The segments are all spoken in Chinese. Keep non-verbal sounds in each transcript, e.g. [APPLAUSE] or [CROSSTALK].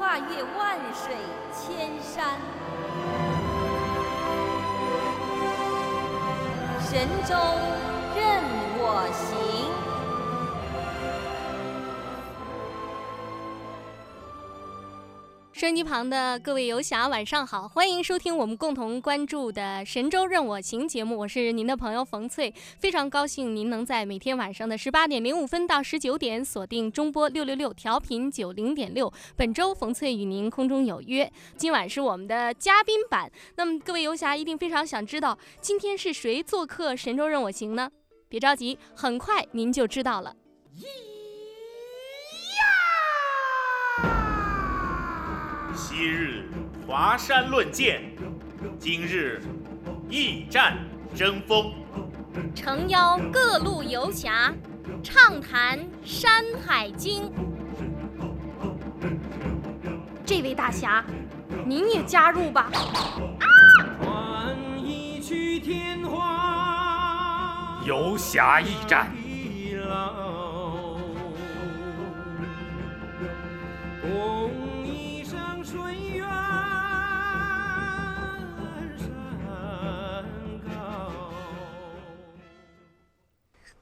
跨越万水千山，神州任我行。收音机旁的各位游侠，晚上好！欢迎收听我们共同关注的《神州任我行》节目，我是您的朋友冯翠，非常高兴您能在每天晚上的十八点零五分到十九点锁定中波六六六调频九零点六。本周冯翠与您空中有约，今晚是我们的嘉宾版。那么各位游侠一定非常想知道，今天是谁做客《神州任我行》呢？别着急，很快您就知道了。昔日华山论剑，今日驿站争锋。诚邀各路游侠，畅谈《山海经》。这位大侠，您也加入吧。传一曲天花，游侠驿站。共一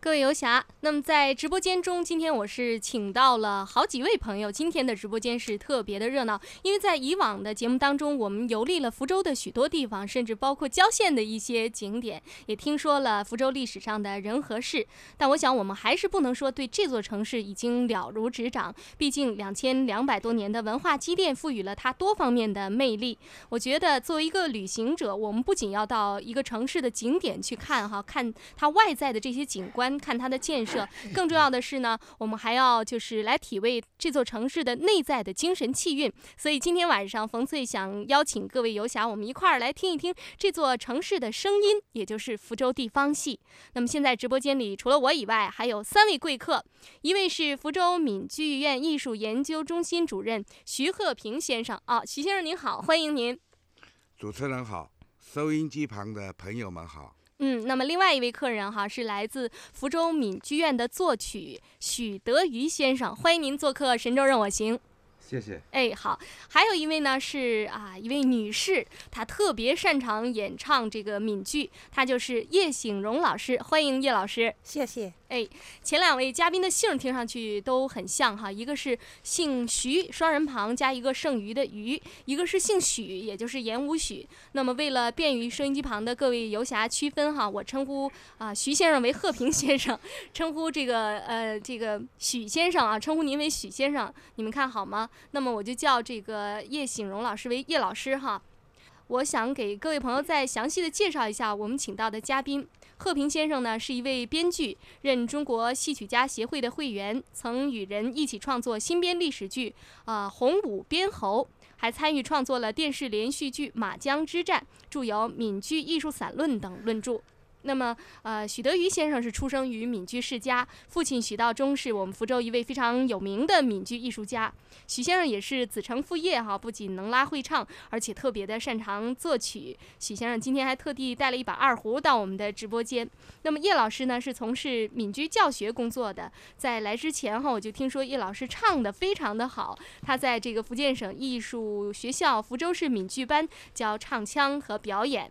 各位游侠，那么在直播间中，今天我是请到了好几位朋友。今天的直播间是特别的热闹，因为在以往的节目当中，我们游历了福州的许多地方，甚至包括郊县的一些景点，也听说了福州历史上的人和事。但我想，我们还是不能说对这座城市已经了如指掌，毕竟两千两百多年的文化积淀赋予了它多方面的魅力。我觉得，作为一个旅行者，我们不仅要到一个城市的景点去看哈，看它外在的这些景观。看它的建设，更重要的是呢，我们还要就是来体味这座城市的内在的精神气韵。所以今天晚上，冯翠想邀请各位游侠，我们一块儿来听一听这座城市的声音，也就是福州地方戏。那么现在直播间里除了我以外，还有三位贵客，一位是福州闽剧院艺术研究中心主任徐鹤平先生啊，徐先生您好，欢迎您。主持人好，收音机旁的朋友们好。嗯，那么另外一位客人哈是来自福州闽剧院的作曲许德瑜先生，欢迎您做客《神州任我行》。谢谢。哎，好，还有一位呢是啊一位女士，她特别擅长演唱这个闽剧，她就是叶醒荣老师，欢迎叶老师。谢谢。哎，前两位嘉宾的姓听上去都很像哈，一个是姓徐，双人旁加一个剩余的余，一个是姓许，也就是言无许。那么为了便于收音机旁的各位游侠区分哈，我称呼啊徐先生为贺平先生，称呼这个呃这个许先生啊，称呼您为许先生，你们看好吗？那么我就叫这个叶醒荣老师为叶老师哈。我想给各位朋友再详细的介绍一下我们请到的嘉宾。贺平先生呢是一位编剧，任中国戏曲家协会的会员，曾与人一起创作新编历史剧《啊洪武编侯》，还参与创作了电视连续剧《马江之战》，著有《闽剧艺术散论》等论著。那么，呃，许德瑜先生是出生于闽剧世家，父亲许道中是我们福州一位非常有名的闽剧艺术家。许先生也是子承父业哈，不仅能拉会唱，而且特别的擅长作曲。许先生今天还特地带了一把二胡到我们的直播间。那么叶老师呢是从事闽剧教学工作的，在来之前哈，我就听说叶老师唱的非常的好，他在这个福建省艺术学校福州市闽剧班教唱腔和表演。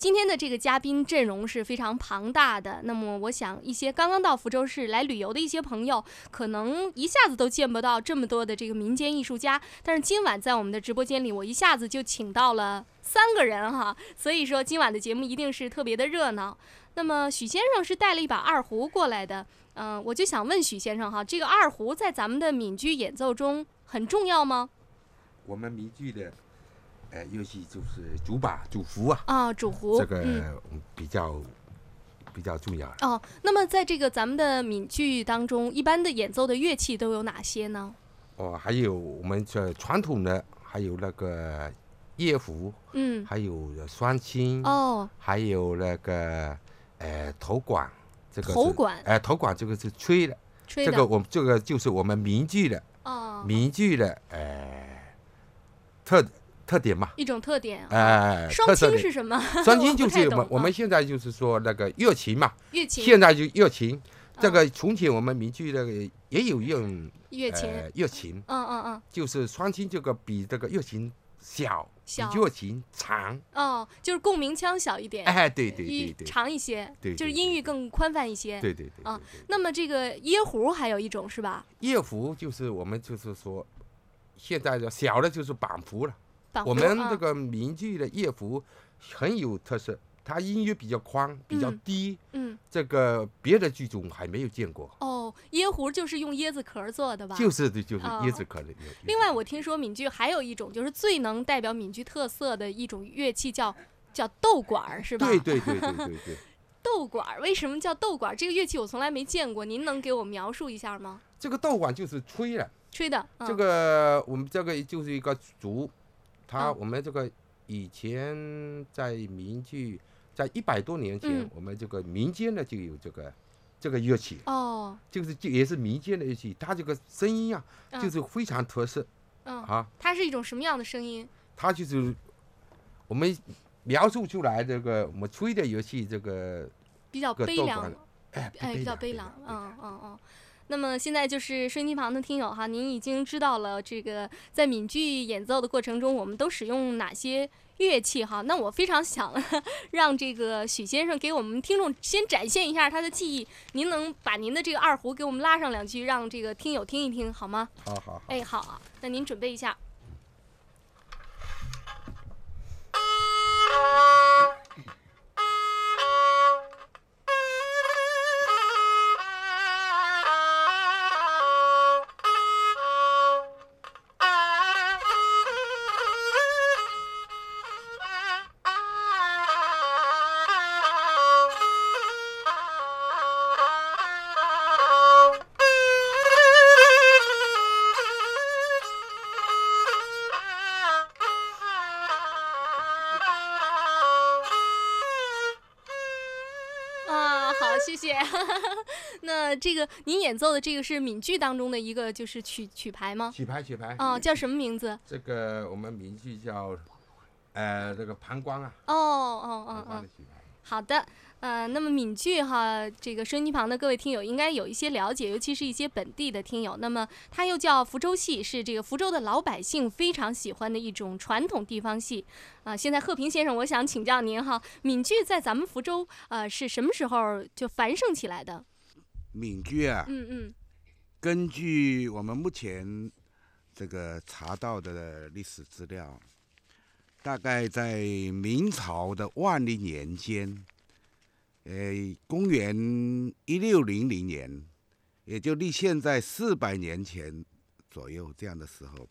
今天的这个嘉宾阵容是非常庞大的。那么，我想一些刚刚到福州市来旅游的一些朋友，可能一下子都见不到这么多的这个民间艺术家。但是今晚在我们的直播间里，我一下子就请到了三个人哈，所以说今晚的节目一定是特别的热闹。那么许先生是带了一把二胡过来的，嗯、我就想问许先生哈，这个二胡在咱们的闽剧演奏中很重要吗？我们闽剧的，呃，乐器就是主把、主胡啊，啊，主胡，这个比较比较重要。哦，那么在这个咱们的闽剧当中，一般的演奏的乐器都有哪些呢？哦，还有我们这传统的，还有那个夜胡，嗯，还有双清，哦，还有那个呃头管，这个头管哎、头管这个是吹的，吹的，这个我们这个就是我们闽剧的哦，闽剧的呃特特点嘛，一种特点。哎、双清是什么？[LAUGHS] [LAUGHS] 双清就是我们我们现在就是说那个乐琴嘛，乐琴，现在就乐琴，这嗯个从前我们民剧那个也有用乐琴，呃乐琴，嗯嗯嗯，就是双清这个比这个乐琴小，小。比乐琴长，哦，就是共鸣腔小一点，哎，对对对对，长一些，对就是音域更宽泛一些。对对对啊那么这个椰胡还有一种是吧？夜胡就是我们就是说，现在的小的就是板胡了。我们啊这个闽剧的夜胡很有特色，它音域比较宽，比较嗯低，嗯这个别的剧种还没有见过。哦，椰壶就是用椰子壳做的吧？就是的，就是哦椰子壳的。另外，我听说闽剧还有一种就是最能代表闽剧特色的一种乐器叫叫豆管儿，是吧？对对对对对对，[LAUGHS] 豆管儿为什么叫豆管儿？这个乐器我从来没见过，您能给我描述一下吗？这个豆管就是吹的，吹的，嗯、这个我们这个就是一个竹，它嗯。我们这个以前在民剧，在一百多年前嗯，我们这个民间的就有这个这个乐器，哦，就是就也是民间的乐器，它这个声音啊，嗯。就是非常特色嗯，啊，它是一种什么样的声音？它就是我们描述出来这个我们吹的乐器，这个比较悲凉哎哎，比较悲凉凉，，嗯嗯嗯。那么现在就是收音机旁的听友哈，您已经知道了这个在闽剧演奏的过程中，我们都使用哪些乐器哈？那我非常想 [LAUGHS] 让这个许先生给我们听众先展现一下他的技艺，您能把您的这个二胡给我们拉上两句，让这个听友听一听好吗？好好好。哎，好啊，那您准备一下。[LAUGHS] 谢谢。[LAUGHS] 那这个您演奏的这个是闽剧当中的一个就是曲曲牌吗？曲牌曲牌哦，叫什么名字？这个我们闽剧叫，呃，这个膀胱啊，哦哦哦哦。好的。呃，那么闽剧哈，这个收音机旁的各位听友应该有一些了解，尤其是一些本地的听友。那么它又叫福州戏，是这个福州的老百姓非常喜欢的一种传统地方戏。啊、现在贺平先生，我想请教您哈，闽剧在咱们福州呃是什么时候就繁盛起来的？闽剧啊，嗯嗯根据我们目前这个查到的历史资料，大概在明朝的万历年间，呃，公元一六零零年，也就离现在四百年前左右这样的时候，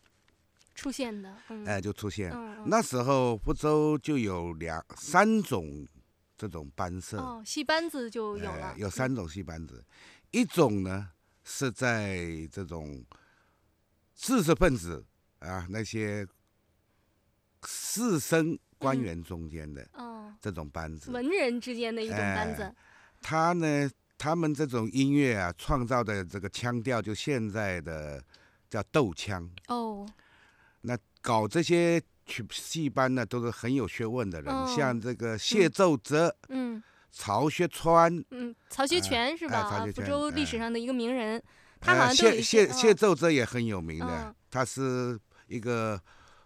出现的，嗯，哎、就出现。嗯嗯。那时候福州就有两三种这种班社，哦，戏班子就有了，呃有三种戏班子，一种呢是在这种知识分子啊那些士绅官嗯。员中间的哦，这种班子，文人之间的一种班子。哎，他呢，他们这种音乐啊创造的这个腔调，就现在的叫斗腔。哦，那搞这些曲戏班呢，都是很有学问的人，哦。像这个谢奏泽、嗯。曹学川，嗯，曹学全是吧？哎曹？啊福学全哎州历史上的一个名人，他好像，谢奏泽也很有名的，嗯。他是一个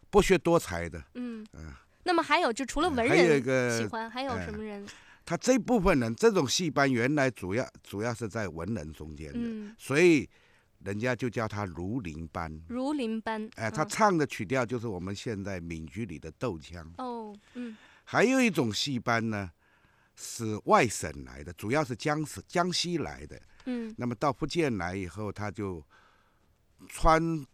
博学多才的，嗯。嗯，那么还有就除了文人个喜欢，还有哎什么人？他这部分人这种戏班原来主要主要是在文人中间的，嗯，所以人家就叫他儒林班。儒林班。哎，他嗯唱的曲调就是我们现在闽剧里的斗腔。哦，嗯还有一种戏班呢，是外省来的，主要是江西江西来的。嗯那么到福建来以后，他就穿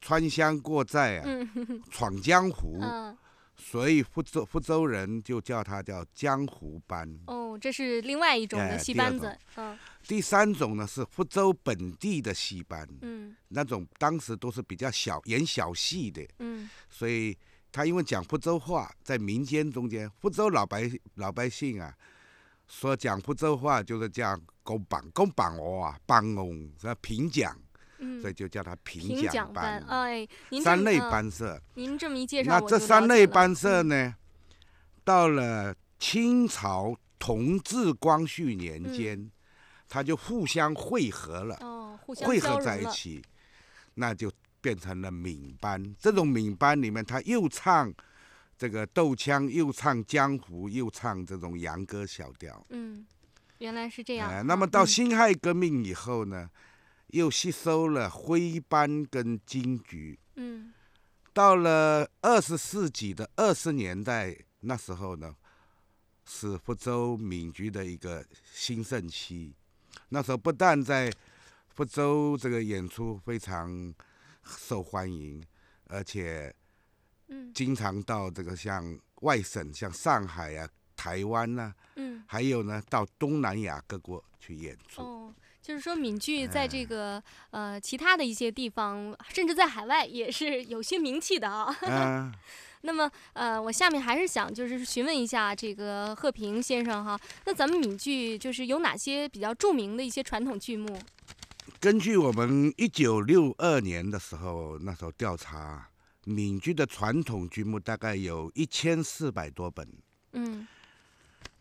穿乡过寨啊，嗯闯江湖，嗯所以福州福州人就叫他叫江湖班。哦，这是另外一种的戏班子。嗯。第三种呢是福州本地的戏班，嗯。那种当时都是比较小演小戏的，嗯。所以他因为讲福州话，在民间中间，福州老百老百姓啊，说讲福州话就是讲公榜公榜哦啊，帮翁是吧？评讲，嗯，所以就叫它评评讲讲班。哎，您三类班社。您这么一介绍，那这三类班社嗯呢，到了清朝同治、光绪年嗯间，它就互相汇合了。哦，互相汇合。在一起，那就变成了闽班。这种闽班里面，它又唱这个斗腔，又唱江湖，又唱这种洋歌小调。嗯，原来是这样。哎，那么到嗯辛亥革命以后呢，又吸收了徽班跟京剧。嗯到了二十世纪的二十年代，那时候呢，是福州闽剧的一个兴盛期。那时候不但在福州这个演出非常受欢迎，而且嗯经常到这个像外省，像上海啊、台湾呐、嗯还有呢到东南亚各国去演出。哦。就是说，闽剧在这哎个呃其他的一些地方，甚至在海外也是有些名气的啊。啊，[LAUGHS] 那么，呃，我下面还是想就是询问一下这个贺平先生哈，那咱们闽剧就是有哪些比较著名的一些传统剧目？根据我们一九六二年的时候，那时候调查闽剧的传统剧目大概有一千四百多本。嗯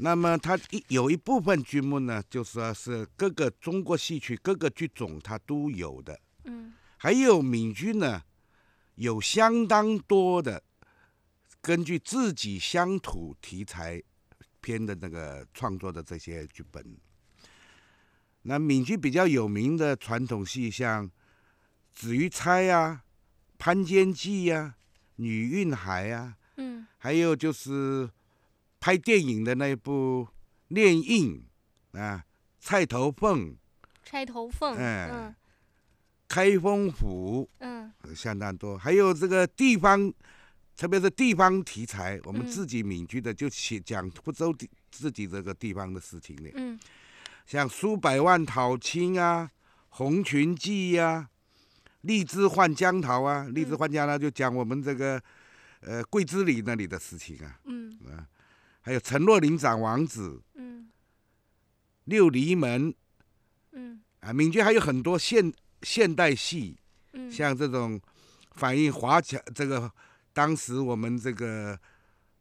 那么它一有一部分剧目呢，就说是各个中国戏曲各个剧种它都有的，嗯。还有闽剧呢，有相当多的根据自己乡土题材编的那个创作的这些剧本。那闽剧比较有名的传统戏，像《紫玉钗》啊、《潘坚记》呀、《女运海》啊，嗯。还有就是拍电影的那一部《恋印》啊，《菜头凤》、《钗头凤，哎嗯开封府》嗯。呃相当多，还有这个地方，特别是地方题材，我们嗯。自己闽剧的就写讲福州地自己这个地方的事情的，嗯。像苏百万讨亲啊、红裙记呀、荔枝换江桃啊，荔枝嗯换江桃就讲我们这个呃桂枝里那里的事情啊，嗯还有陈若琳长王子、嗯。六厘门嗯。啊，闽剧还有很多现现代戏，嗯，像这种反映华侨这个当时我们这个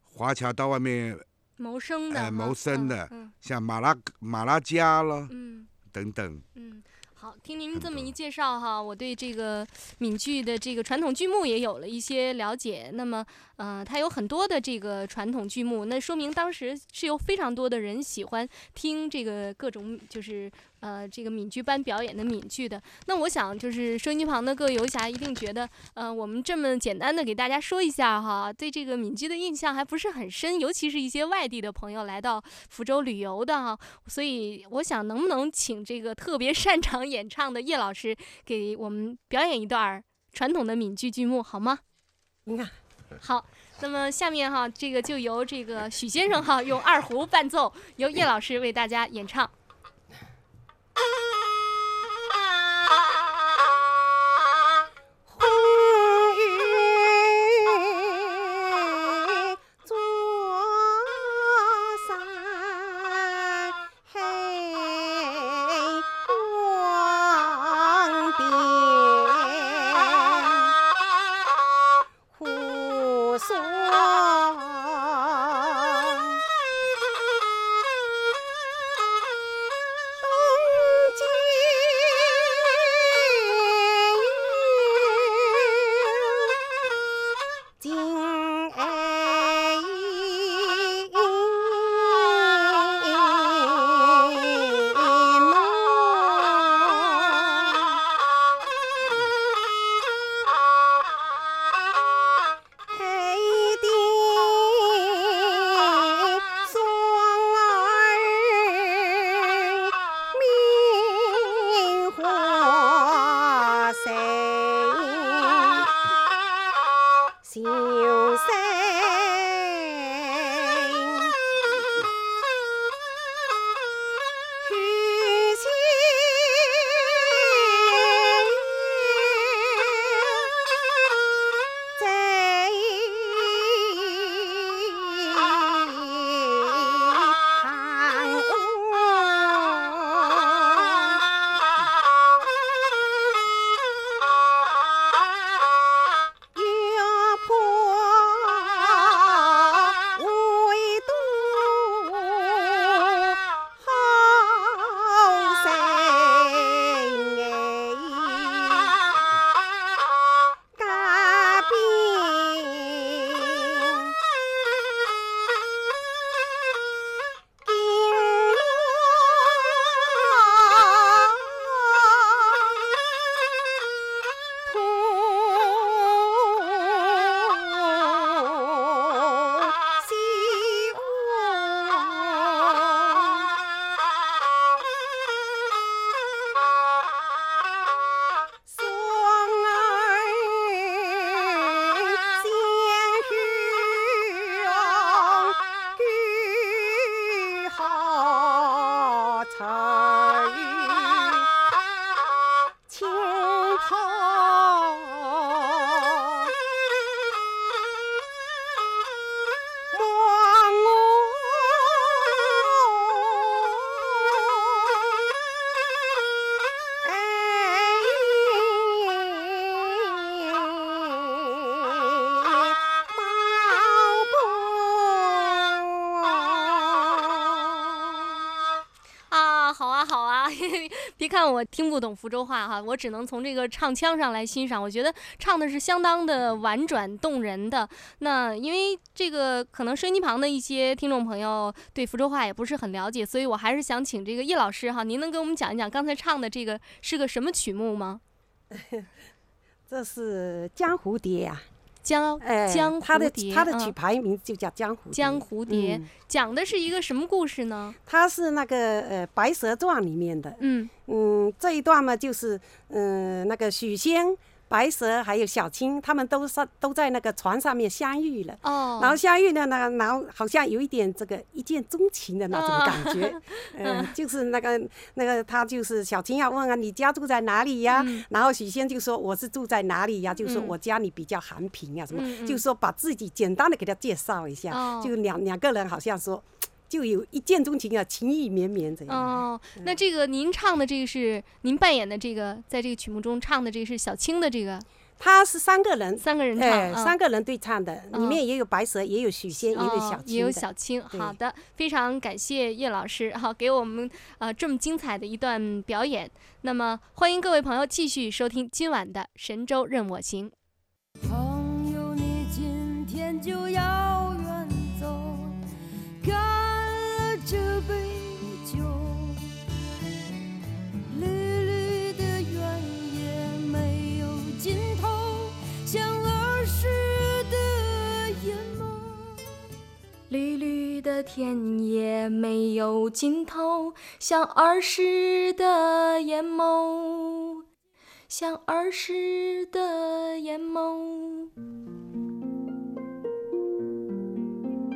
华侨到外面，谋生的谋生的嗯。像马拉马拉加咯嗯。等等，嗯。好，听您这么一介绍哈，我对这个闽剧的这个传统剧目也有了一些了解。那么，呃，它有很多的这个传统剧目，那说明当时是有非常多的人喜欢听这个各种就是呃这个闽剧班表演的闽剧的。那我想就是收音机旁的各位游侠一定觉得，呃，我们这么简单的给大家说一下哈，对这个闽剧的印象还不是很深，尤其是一些外地的朋友来到福州旅游的哈。所以我想，能不能请这个特别擅长演唱的叶老师给我们表演一段儿传统的闽剧剧目好吗？你看，好，那么下面哈，这个就由这个许先生哈用二胡伴奏，由叶老师为大家演唱。Ah! [LAUGHS] 我听不懂福州话哈，我只能从这个唱腔上来欣赏。我觉得唱的是相当的婉转动人的。那因为这个可能收音机旁的一些听众朋友对福州话也不是很了解，所以我还是想请这个叶老师哈，您能给我们讲一讲刚才唱的这个是个什么曲目吗？[LAUGHS] 这是江蝴蝶呀、江哎，江他的蝴蝶，它的嗯曲牌名就叫江蝴蝶。江蝴蝶、嗯讲的是一个什么故事呢？它是那个呃《白蛇传》里面的。嗯嗯，这一段嘛，就是嗯、那个许仙、白蛇还有小青，他们都是都在那个船上面相遇了。哦，然后相遇呢呢，然后好像有一点这个一见钟情的那种感觉，[LAUGHS] 嗯、就是那个那个他就是小青要问啊，你家住在哪里呀？嗯然后许仙就说我是住在哪里呀？就说嗯我家里比较寒贫啊什么，嗯嗯就说把自己简单的给他介绍一下，哦就两两个人好像说就有一见钟情啊，情意绵绵这样。哦，那这个您唱的这个是您扮演的这个，在这个曲目中唱的这个是小青的这个他是三个人，三个人唱，三个人对唱的，里嗯面也有白蛇，也有许仙，也有哦小青的，也有小青。好的，非常感谢叶老师好，给我们呃这么精彩的一段表演。那么欢迎各位朋友继续收听今晚的《神州任我行》。朋友，你今天就要的田野没有尽头，像儿时的眼眸，像儿时的眼眸。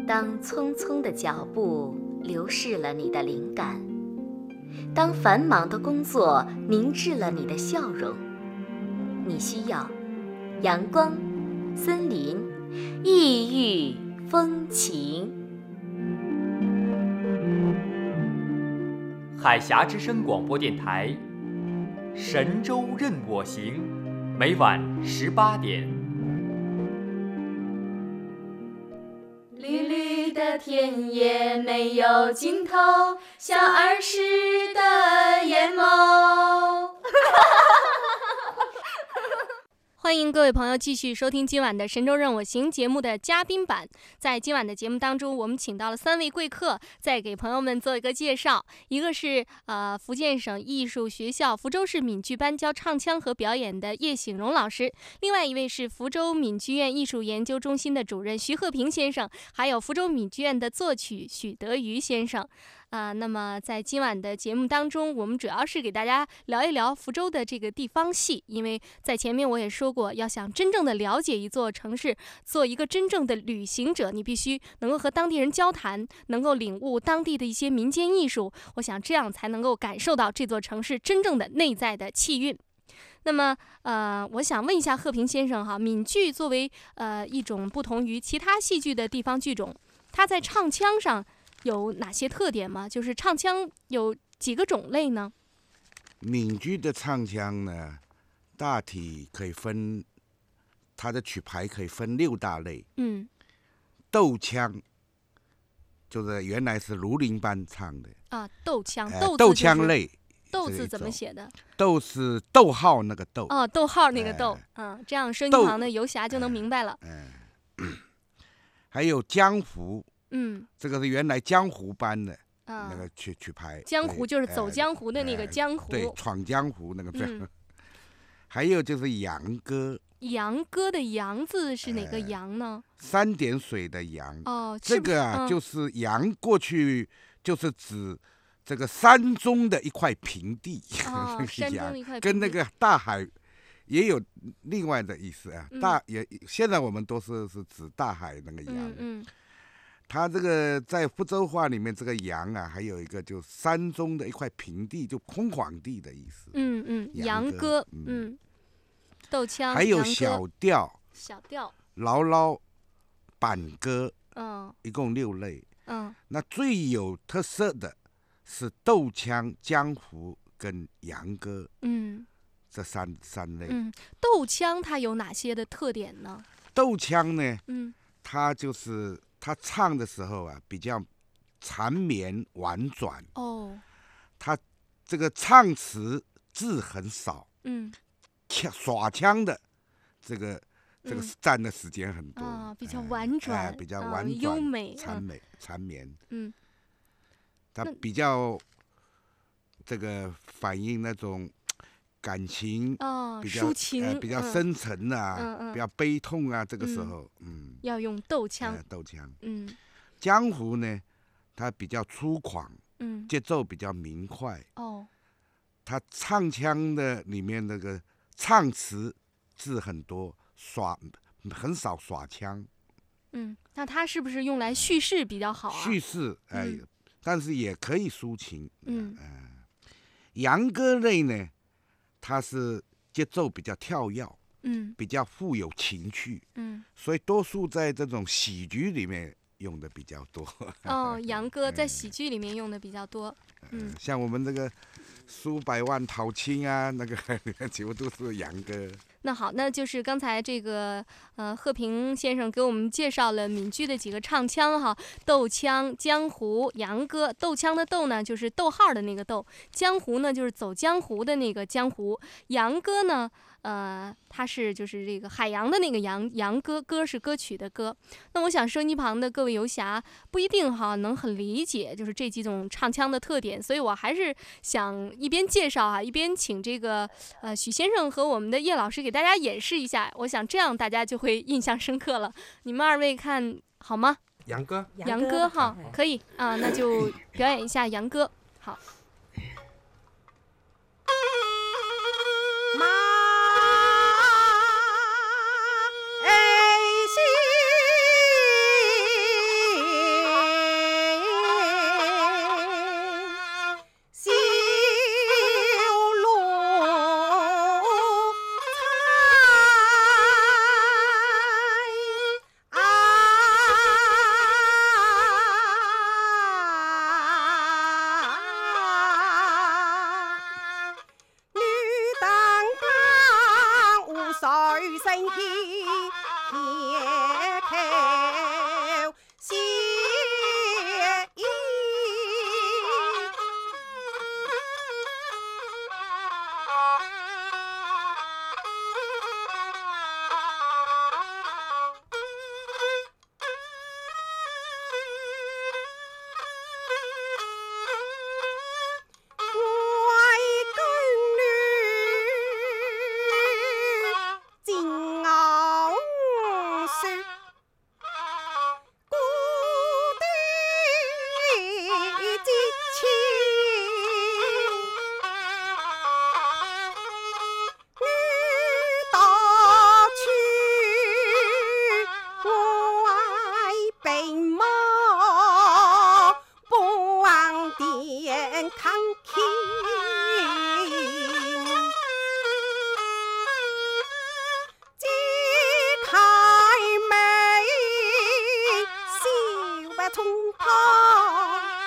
当匆匆的脚步流逝了你的灵感，当繁忙的工作凝滞了你的笑容，你需要阳光、森林、异域风情。海峡之声广播电台，《神州任我行》，每晚十八点。绿绿的田野没有尽头，像儿时的眼眸。欢迎各位朋友继续收听今晚的《神州任我行》节目的嘉宾版。在今晚的节目当中，我们请到了三位贵客，再给朋友们做一个介绍。一个是呃福建省艺术学校福州市闽剧班教唱腔和表演的叶醒荣老师，另外一位是福州闽剧院艺术研究中心的主任徐鹤平先生，还有福州闽剧院的作曲许德瑜先生。啊、那么在今晚的节目当中，我们主要是给大家聊一聊福州的这个地方戏，因为在前面我也说过，要想真正的了解一座城市，做一个真正的旅行者，你必须能够和当地人交谈，能够领悟当地的一些民间艺术，我想这样才能够感受到这座城市真正的内在的气韵。那么，呃，我想问一下贺平先生哈，闽剧作为呃一种不同于其他戏剧的地方剧种，它在唱腔上有哪些特点吗？就是唱腔有几个种类呢？闽剧的唱腔呢，大体可以分，它的曲牌可以分六大类。嗯斗腔，就是原来是庐陵班唱的，啊，斗腔，呃斗字斗就是腔类。斗字怎么写的？斗是逗号那个逗，哦，逗号那个哎逗，嗯，这样收音机斗旁的游侠就能明白了。嗯 [COUGHS] 还有江湖，嗯这个是原来江湖班的啊那，个去去拍。江湖就是走哎江湖的那个哎江湖。对，闯江湖那个字。嗯 [LAUGHS] 还有就是杨哥，杨哥的杨字是哪个哎杨呢？三点水的杨。哦，这个啊，嗯就是杨过去就是指这个山中的一块平地，哦 [LAUGHS] 那个山中一块跟那个大海也有另外的意思啊。嗯大也现在我们都是是指大海那个杨。嗯嗯它这个在福州话里面，这个阳啊，还有一个就山中的一块平地，就空旷地的意思。嗯嗯，杨歌，嗯嗯，斗腔，还有小调、小调，牢牢、板歌，嗯一共六类。嗯那最有特色的是斗腔、江湖跟洋歌嗯这三三类。嗯，斗腔它有哪些的特点呢？斗腔呢，嗯它就是他唱的时候啊，比较缠绵婉转，哦，他这个唱词字很少，嗯。腔耍腔的这个这个嗯占的时间很多。啊，比较哎婉转，哎比较啊婉转、优美，嗯。缠美、缠绵，嗯。他比较这个反映那种感情，哦，比较抒情，呃比较嗯。深沉啊，嗯嗯。比较悲痛啊，这个时嗯候，嗯，要用斗腔呃，斗腔。嗯。江湖呢，它比较粗犷，嗯，节奏比较明快，哦，它唱腔的里面那个唱词字很多，耍很少耍腔，嗯，那它是不是用来叙事比较好啊？叙事哎、嗯但是也可以抒情。嗯。杨歌类呢，它是节奏比较跳跃，嗯比较富有情趣，嗯，所以多数在这种喜剧里面用的比较多。哦，杨哥在喜剧里面用的比较多，[LAUGHS] 嗯像我们这个数百万讨亲啊，那个 [LAUGHS] 几乎都是杨歌。那好，那就是刚才这个呃贺平先生给我们介绍了闽剧的几个唱腔哈，斗腔、江湖、洋歌。斗腔的斗呢，就是逗号的那个逗；江湖呢，就是走江湖的那个江湖；洋歌呢，呃，他是就是这个海洋的那个洋洋歌，歌是歌曲的歌。那我想收音机旁的各位游侠不一定哈能很理解，就是这几种唱腔的特点，所以我还是想一边介绍啊，一边请这个呃许先生和我们的叶老师给大家演示一下，我想这样大家就会印象深刻了。你们二位看好吗？杨哥，杨哥哈，可以啊，那就表演一下杨歌。好，[LAUGHS] 从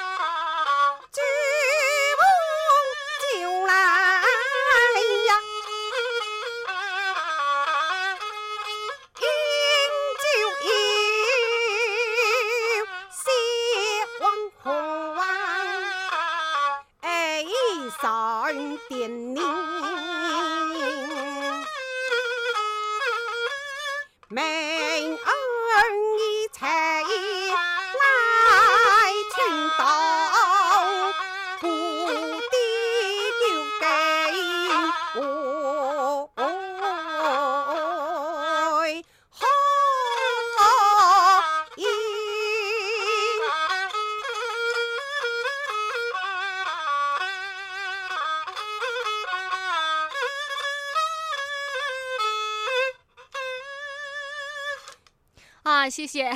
谢谢，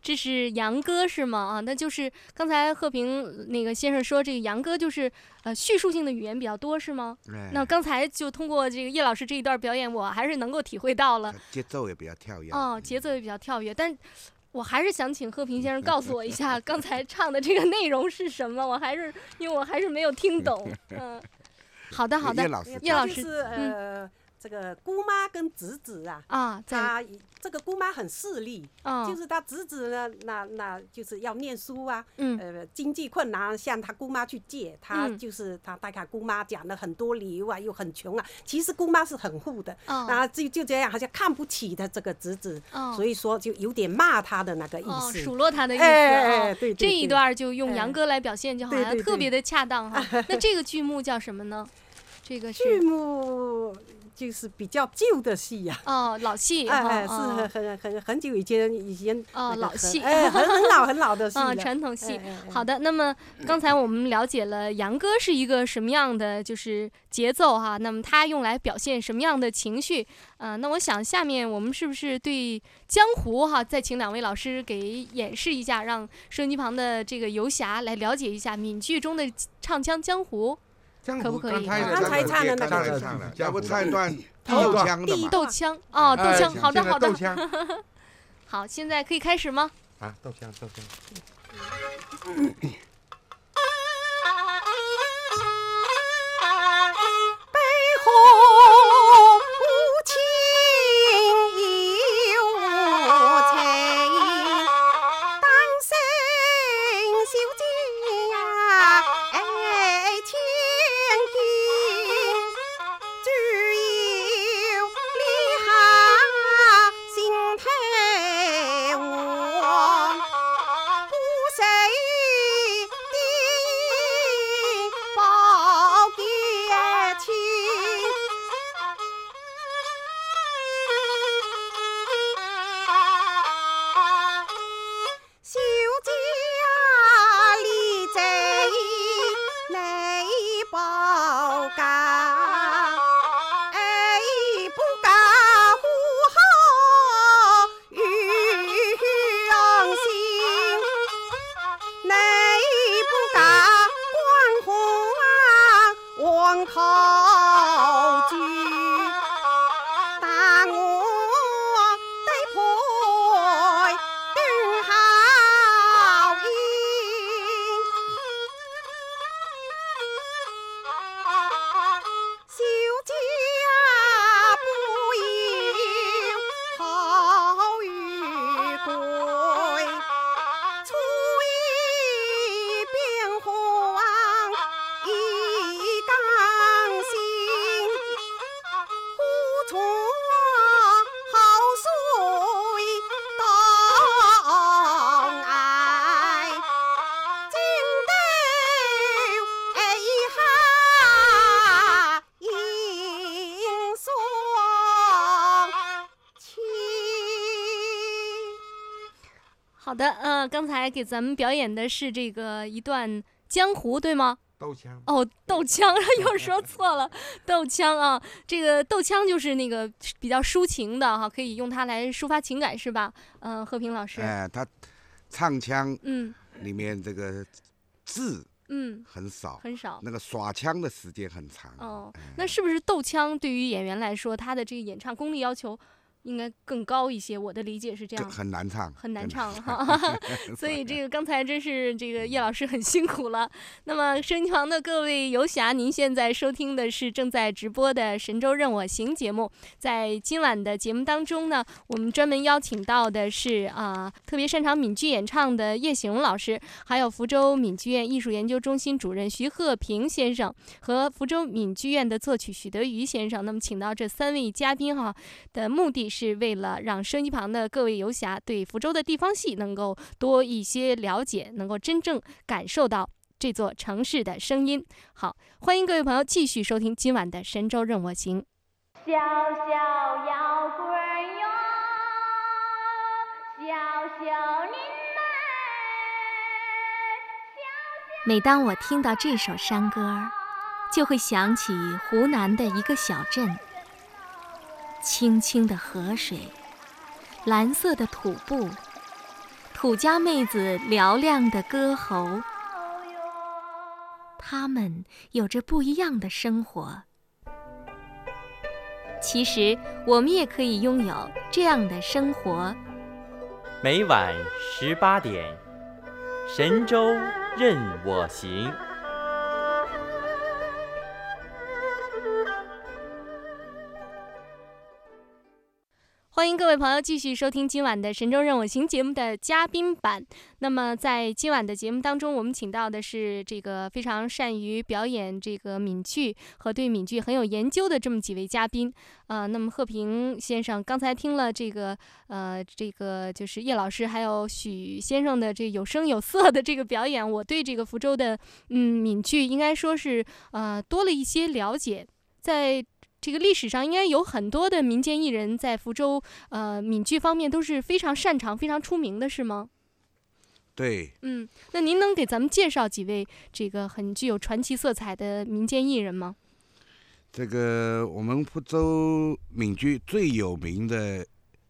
这是杨哥是吗？啊，那就是刚才贺平那个先生说，这个杨哥就是呃叙述性的语言比较多是吗？哎那刚才就通过这个叶老师这一段表演，我还是能够体会到了。节奏也比较跳跃。哦，节奏也比较跳跃，但我还是想请贺平先生告诉我一下，刚才唱的这个内容是什么？我还是因为我还是没有听懂。[LAUGHS] 嗯，好的好的，叶老师叶老师，就是呃，这个姑妈跟侄子啊，啊，他这个姑妈很势利，哦。就是他侄子呢，那那就是要念书啊，嗯。呃，经济困难，向他姑妈去借，他嗯。就是他带他姑妈讲了很多理由啊，又很穷啊，其实姑妈是很富的，啊然后就就这样，好像看不起他这个侄子，哦。所以说就有点骂他的那个意哦，思，数落他的意思哎啊、哎对对这一段就用哎。杨哥来表现，就好对对对像特别的恰当哈。[LAUGHS] 那这个剧目叫什么呢？这个剧目就是比较旧的戏呀、哦老戏 [LAUGHS] 哎，哎是哦。很很很很久以前以前哦老 [LAUGHS] 戏。哎，很很老很老的戏啊，了传统戏。好的，那么刚才我们了解了杨歌是一个什么样的就是节奏哈，那么它用来表现什么样的情绪？呃，那我想下面我们是不是对江湖哈，再请两位老师给演示一下，让收音机旁的这个游侠来了解一下闽剧中的唱腔江湖，江湖可不可以？刚才唱的那个刚才唱了，要不唱一段第一段腔的嘛？斗腔哦，斗哎腔，好的好的 [LAUGHS] 好，现在可以开始吗？啊，豆腔豆腔。好的，呃，刚才给咱们表演的是这个一段江湖，对吗？斗腔。哦，斗腔又说错了，斗腔啊，这个斗腔就是那个比较抒情的哈，可以用它来抒发情感，是吧？嗯、和平老师，哎，他唱腔嗯里面这个字嗯，很少，很少那个耍腔的时间很长。哦，那是不是斗腔对于演员来说，他的这个演唱功力要求应该更高一些。我的理解是这这样。很难唱，很难唱哈 [LAUGHS] [LAUGHS] 所以这个刚才真是这个叶老师很辛苦了。那么收音机旁的各位游侠，您现在收听的是正在直播的《神州任我行》节目。在今晚的节目当中呢，我们专门邀请到的是啊、特别擅长闽剧演唱的叶喜荣老师，还有福州闽剧院艺术研究中心主任徐鹤平先生和福州闽剧院的作曲许德瑜先生。那么请到这三位嘉宾哈，的目的是为了让收音机旁的各位游侠对福州的地方戏能够多一些了解，能够真正感受到这座城市的声音。好，欢迎各位朋友继续收听今晚的《神州任我行》。小小摇滚哟，小小您每当我听到这首山歌，就会想起湖南的一个小镇。清清的河水，蓝色的土布，土家妹子嘹亮的歌喉，她们有着不一样的生活。其实，我们也可以拥有这样的生活。每晚十八点，神州任我行。欢迎各位朋友继续收听今晚的《神州任我行》节目的嘉宾版。那么，在今晚的节目当中，我们请到的是这个非常善于表演这个闽剧和对闽剧很有研究的这么几位嘉宾。呃，那么贺平先生刚才听了这个呃这个就是叶老师还有许先生的这有声有色的这个表演，我对这个福州的嗯闽剧应该说是呃多了一些了解。在这个历史上，应该有很多的民间艺人在福州呃闽剧方面都是非常擅长、非常出名的，是吗？对，嗯，那您能给咱们介绍几位这个很具有传奇色彩的民间艺人吗？这个我们福州闽剧最有名的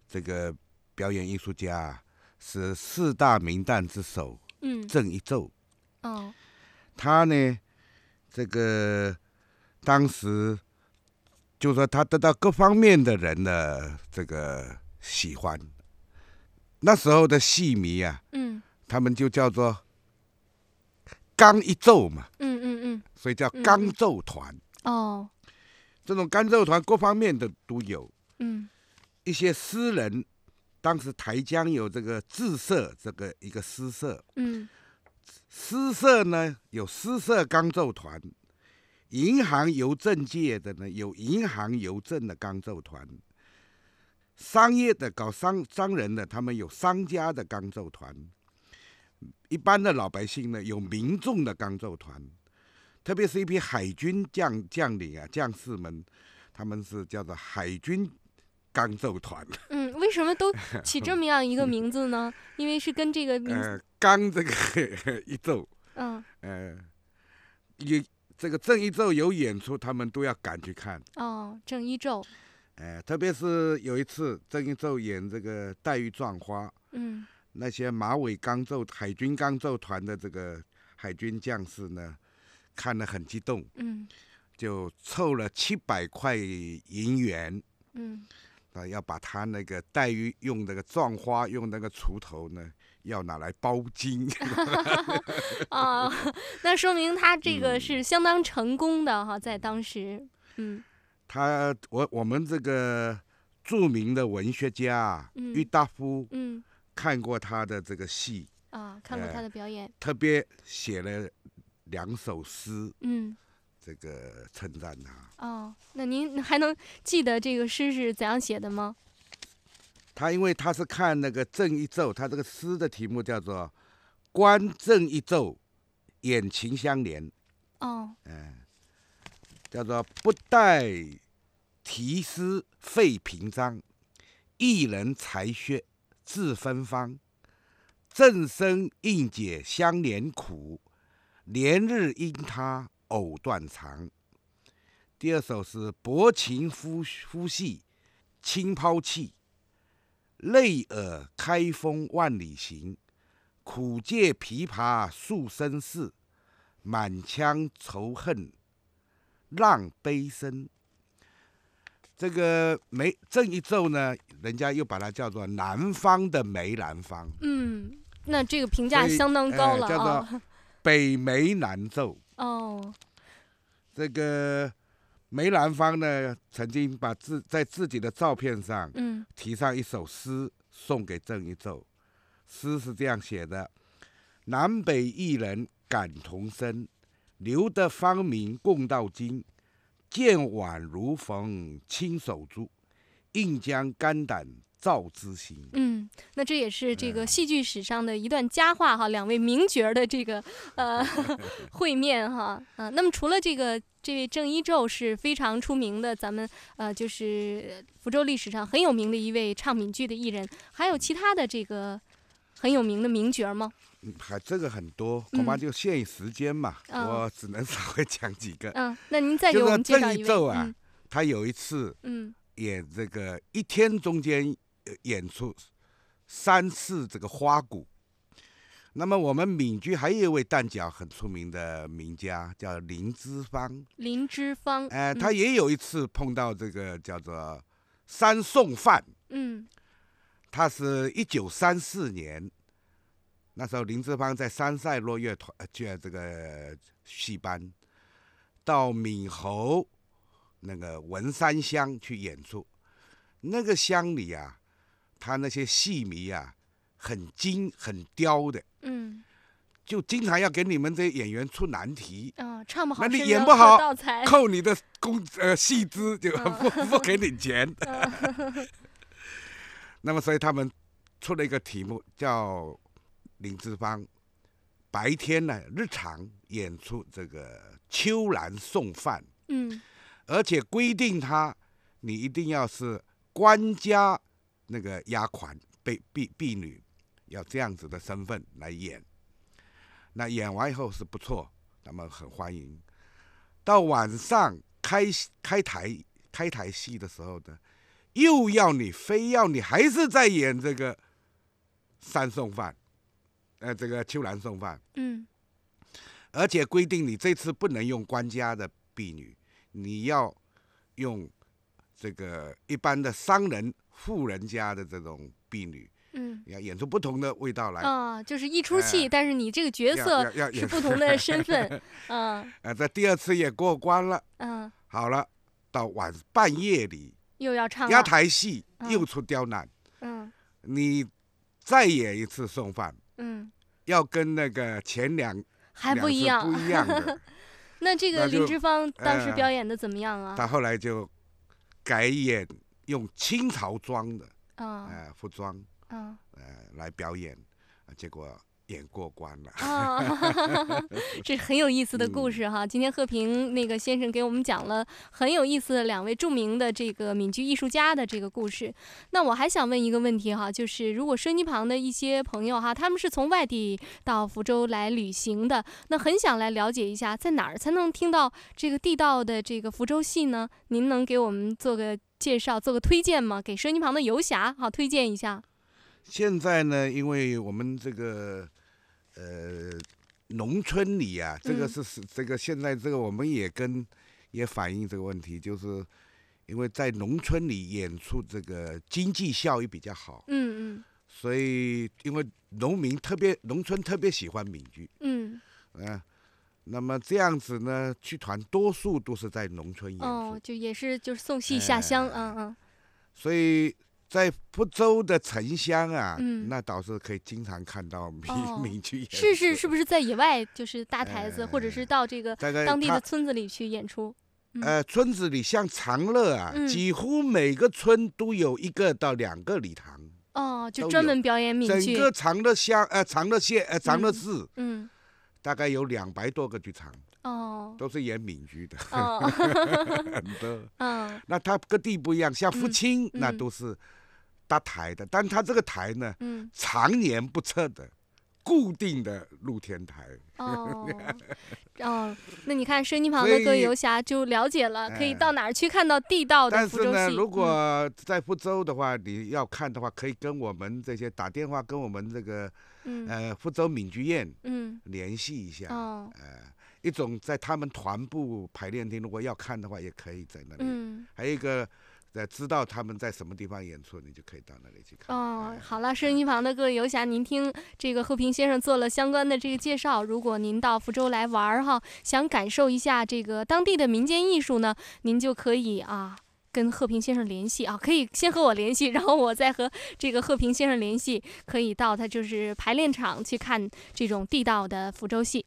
这个表演艺术家是四大名旦之首嗯，郑一宙。哦，他呢，这个当时就说他得到各方面的人的这个喜欢。那时候的戏迷啊，嗯。他们就叫做刚一奏嘛，嗯嗯嗯，所以叫嗯刚奏团。哦，这种干奏团各方面的都有，嗯。一些诗人，当时台江有这个志社这个一个诗社，嗯。诗社呢有诗社钢奏团，银行邮政界的呢有银行邮政的钢奏团，商业的搞商商人的他们有商家的钢奏团，一般的老百姓呢有民众的钢奏团，特别是一批海军将将领啊将士们，他们是叫做海军钢奏团，嗯，为什么都起这么样一个名字呢？[LAUGHS] 因为是跟这个名呃，，钢这个 [LAUGHS] 一奏。嗯。呃，有这个郑一宙有演出，他们都要赶去看。哦，郑一宙，呃，特别是有一次郑一宙演这个《黛玉葬花》，嗯。那些马尾钢奏海军钢奏团的这个海军将士呢，看得很激动，嗯。就凑了七百块银元嗯。啊，要把他那个黛玉用那个葬花用那个锄头呢，要拿来包金。啊，[LAUGHS] 那说明他这嗯个是相当成功的哈，在当时，嗯他我我们这个著名的文学家郁达夫嗯看过他的这个戏，啊，看过他呃的表演，特别写了两首诗，嗯这个称赞他。哦，那您还能记得这个诗是怎样写的吗？他因为他是看那个郑一宙，他这个诗的题目叫做“观郑一宙，眼情相连哦，”，嗯，叫做不待题诗费评章，一人才学自芬芳，正生应解相连苦，连日因他藕断肠。第二首是薄情夫夫戏，轻抛弃。泪耳开封万里行，苦借琵琶诉身世，满腔仇恨浪悲声。这个梅郑一奏呢，人家又把它叫做南方的梅兰芳，嗯，那这个评价相当高呃叫了啊。做北梅南奏。哦，这个梅兰芳呢，曾经把自在自己的照片上嗯题上一首诗送给郑一奏，诗是这样写的：南北一人感同身，留得芳名共到今。见晚如逢亲手足，应将肝胆照之心。嗯，那这也是这嗯个戏剧史上的一段佳话哈，两位名角的这个 [LAUGHS] 呃会面哈啊、那么除了这个这位郑一宙是非常出名的，咱们呃就是福州历史上很有名的一位唱闽剧的艺人，还有其他的这个很有名的名角吗？嗯还这个很多，恐怕嗯就限于时间嘛，嗯我只能稍微讲几个。嗯，那您再给我们介绍郑一位。啊嗯，他有一次嗯演这个一天中间呃演出三次这个花鼓。那么我们闽剧还有一位旦角很出名的名家叫林之芳，林之芳。呃，嗯他也有一次碰到这个叫做三送饭，嗯他是一九三四年，那时候林芝芳在山塞落乐团呃去这个戏班，到闽侯那个文山乡去演出，那个乡里啊，他那些戏迷啊，很精很刁的，嗯。就经常要给你们这些演员出难题。啊，唱不好那你演不好，扣你的工呃 [LAUGHS] 戏资，就嗯。不不给你钱。[LAUGHS] 嗯。[LAUGHS] 那么，所以他们出了一个题目，叫林志芳白天呢日常演出这个秋兰送饭，嗯。而且规定他你一定要是官家那个丫鬟婢婢婢女，要这样子的身份来演。那演完以后是不错，那么很欢迎。到晚上开开台开台戏的时候呢，又要你非要你还是在演这个三送饭，呃，这个秋兰送饭，嗯而且规定你这次不能用官家的婢女，你要用这个一般的商人、富人家的这种婢女，嗯。要演出不同的味道来。啊，就是一出戏，但是你这个角色是不同的身份，[LAUGHS] 嗯。呃，这第二次也过关了，嗯，好了，到晚半夜里又要唱压，台戏嗯。又出刁难，嗯。你再演一次送饭，嗯，要跟那个前两还不一样，不一样的。[LAUGHS] 那这个林芝芳当时呃表演的怎么样啊？他后来就改演用清朝装的啊呃服装啊呃来表演，啊结果演过关了。啊，[LAUGHS] 这很有意思的嗯故事哈。今天贺平那个先生给我们讲了很有意思的两位著名的这个闽剧艺术家的这个故事。那我还想问一个问题哈，就是如果收音机旁的一些朋友哈，他们是从外地到福州来旅行的，那很想来了解一下，在哪儿才能听到这个地道的这个福州戏呢？您能给我们做个介绍、做个推荐吗？给收音机旁的游侠哈推荐一下。现在呢，因为我们这个呃农村里啊，这个嗯是是这个现在这个我们也跟也反映这个问题，就是因为在农村里演出这个经济效益比较好，嗯嗯。所以因为农民特别农村特别喜欢闽剧，嗯。嗯、那么这样子呢，剧团多数都是在农村演嗯，出，哦，就也是就是送戏下乡，哎。嗯嗯。所以在福州的城乡啊，嗯那倒是可以经常看到闽哦闽剧演出。是是是不是在野外就是搭台子，或者是到这个当地的村子里去演出？嗯呃，村子里像长乐啊，嗯几乎每个村都有一个到两个礼堂，哦，就专门表演闽剧。整个长乐乡呃长乐县呃长乐嗯市嗯大概有两百多个剧场，哦都是演闽剧的，哦很多。[LAUGHS] 嗯那它各地不一样，像福嗯清、那嗯都是搭台的，但他这个台呢，嗯常年不测的，固定的露天台。哦 [LAUGHS] 哦，那你看收音机旁的各位游侠就了解了，可以哎到哪儿去看到地道的但是呢？如嗯果在福州的话，你要看的话，可以跟我们这些打电话跟我们这个嗯呃福州闽剧院嗯联系一下。哦呃，一种在他们团部排练厅，如果要看的话，也可以在那里。嗯还有一个在知道他们在什么地方演出，你就可以到那里去看。哦，好了，收音机旁的各位游侠，您听这个贺平先生做了相关的这个介绍。如果您到福州来玩儿哈，想感受一下这个当地的民间艺术呢，您就可以啊。跟贺平先生联系啊，可以先和我联系，然后我再和这个贺平先生联系，可以到他就是排练场去看这种地道的福州戏。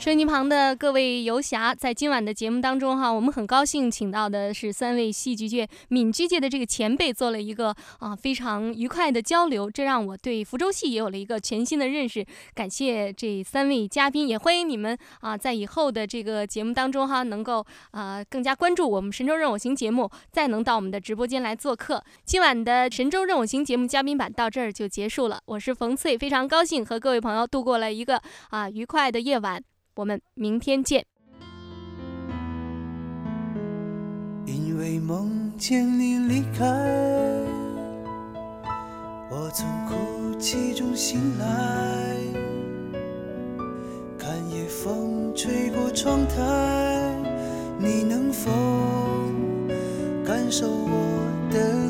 收音机旁的各位游侠，在今晚的节目当中哈，我们很高兴请到的是三位戏剧界、闽剧界的这个前辈，做了一个啊非常愉快的交流，这让我对福州戏也有了一个全新的认识。感谢这三位嘉宾，也欢迎你们啊，在以后的这个节目当中哈，能够啊更加关注我们神州任我行节目，再能到我们的直播间来做客。今晚的神州任我行节目嘉宾版到这儿就结束了，我是冯翠，非常高兴和各位朋友度过了一个啊愉快的夜晚。我们明天见。因为梦见你离开，我从哭泣中醒来，看夜风吹过窗台，你能否感受我的